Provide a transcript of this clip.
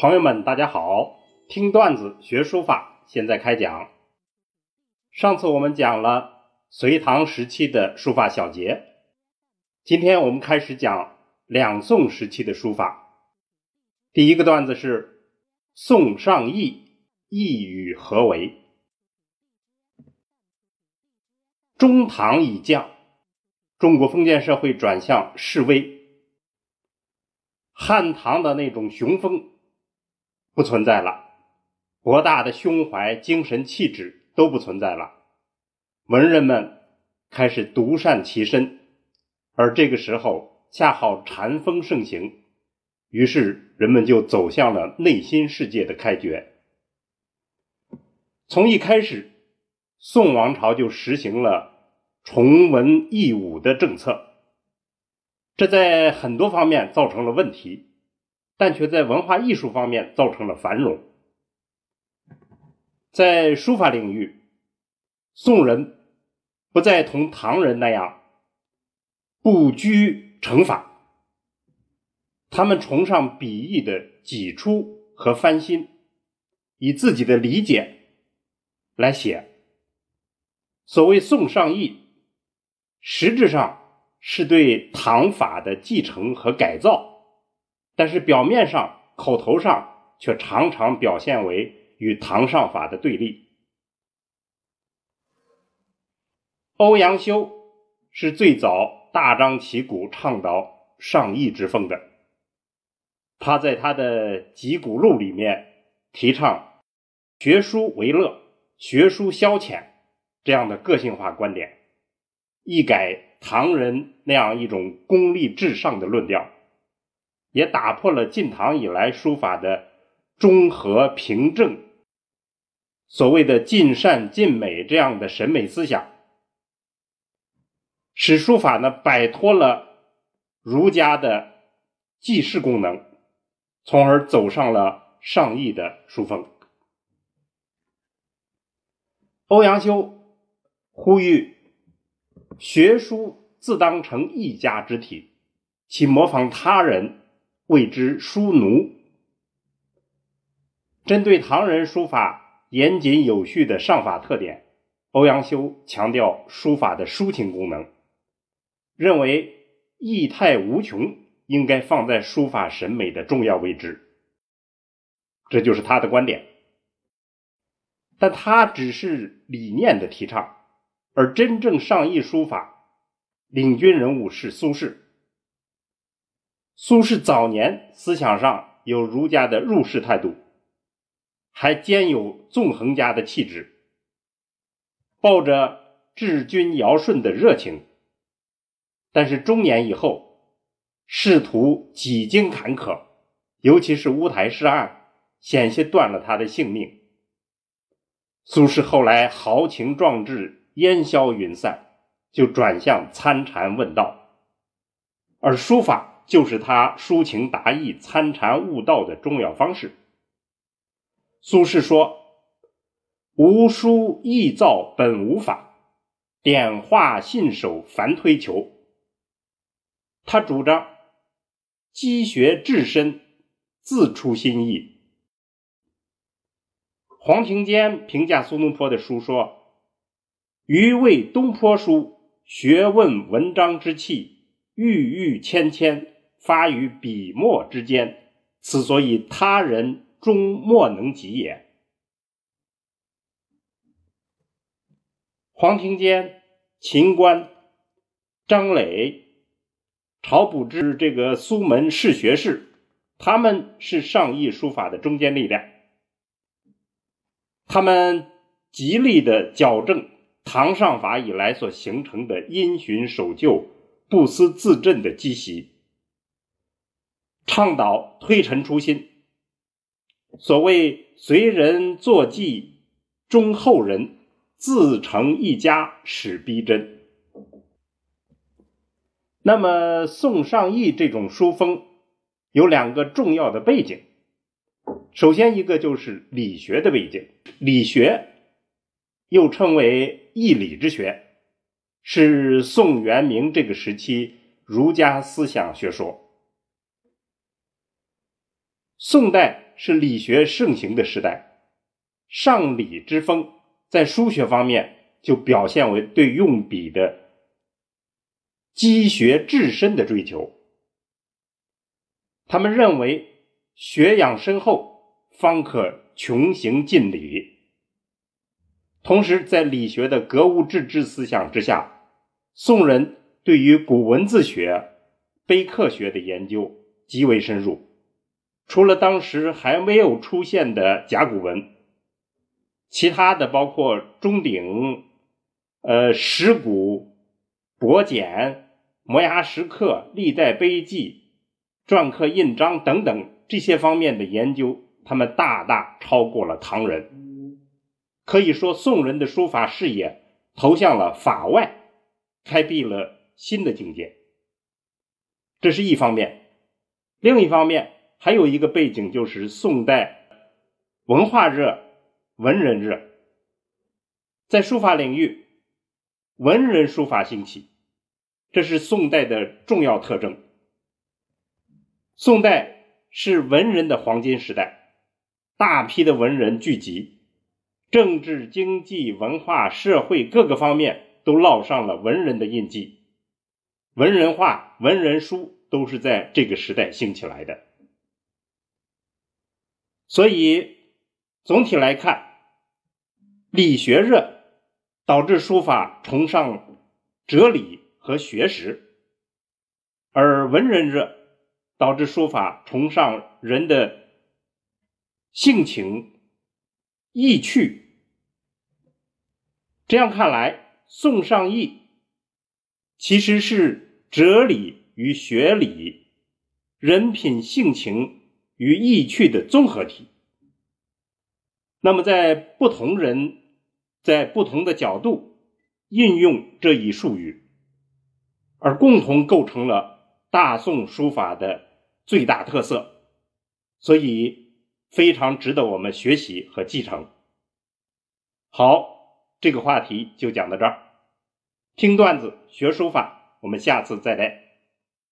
朋友们，大家好！听段子学书法，现在开讲。上次我们讲了隋唐时期的书法小节，今天我们开始讲两宋时期的书法。第一个段子是宋尚义一语何为？中唐已降，中国封建社会转向示威，汉唐的那种雄风。不存在了，博大的胸怀、精神气质都不存在了。文人们开始独善其身，而这个时候恰好禅风盛行，于是人们就走向了内心世界的开掘。从一开始，宋王朝就实行了崇文抑武的政策，这在很多方面造成了问题。但却在文化艺术方面造成了繁荣。在书法领域，宋人不再同唐人那样不拘成法，他们崇尚笔意的挤出和翻新，以自己的理解来写。所谓宋尚意，实质上是对唐法的继承和改造。但是表面上、口头上却常常表现为与唐上法的对立。欧阳修是最早大张旗鼓倡导上意之风的，他在他的《集古录》里面提倡学书为乐、学书消遣这样的个性化观点，一改唐人那样一种功利至上的论调。也打破了晋唐以来书法的中和平正，所谓的尽善尽美这样的审美思想，使书法呢摆脱了儒家的记事功能，从而走上了上义的书风。欧阳修呼吁学书自当成一家之体，其模仿他人。谓之书奴。针对唐人书法严谨有序的上法特点，欧阳修强调书法的抒情功能，认为意态无穷应该放在书法审美的重要位置。这就是他的观点。但他只是理念的提倡，而真正上意书法领军人物是苏轼。苏轼早年思想上有儒家的入世态度，还兼有纵横家的气质，抱着治君尧舜的热情。但是中年以后，仕途几经坎坷，尤其是乌台诗案，险些断了他的性命。苏轼后来豪情壮志烟消云散，就转向参禅问道，而书法。就是他抒情达意、参禅悟道的重要方式。苏轼说：“无书易造本无法，点画信手凡推求。”他主张积学至深，自出心意。黄庭坚评价苏东坡的书说：“余谓东坡书，学问文章之气，郁郁芊芊。”发于笔墨之间，此所以他人终莫能及也。黄庭坚、秦观、张磊、晁补之这个苏门士学士，他们是上意书法的中坚力量。他们极力的矫正唐上法以来所形成的因循守旧、不思自振的积习。倡导推陈出新。所谓随人作记，忠后人，自成一家，始逼真。那么宋尚义这种书风有两个重要的背景，首先一个就是理学的背景，理学又称为义理之学，是宋元明这个时期儒家思想学说。宋代是理学盛行的时代，上理之风在书学方面就表现为对用笔的积学至深的追求。他们认为学养深厚，方可穷行尽理。同时，在理学的格物致知思想之下，宋人对于古文字学、碑刻学的研究极为深入。除了当时还没有出现的甲骨文，其他的包括钟鼎、呃石鼓、帛简、摩崖石刻、历代碑记、篆刻印章等等这些方面的研究，他们大大超过了唐人。可以说，宋人的书法视野投向了法外，开辟了新的境界。这是一方面，另一方面。还有一个背景，就是宋代文化热、文人热，在书法领域，文人书法兴起，这是宋代的重要特征。宋代是文人的黄金时代，大批的文人聚集，政治、经济、文化、社会各个方面都烙上了文人的印记，文人画、文人书都是在这个时代兴起来的。所以，总体来看，理学热导致书法崇尚哲理和学识，而文人热导致书法崇尚人的性情、意趣。这样看来，宋尚义其实是哲理与学理、人品性情。与意趣的综合体。那么，在不同人在不同的角度应用这一术语，而共同构成了大宋书法的最大特色，所以非常值得我们学习和继承。好，这个话题就讲到这儿。听段子学书法，我们下次再来。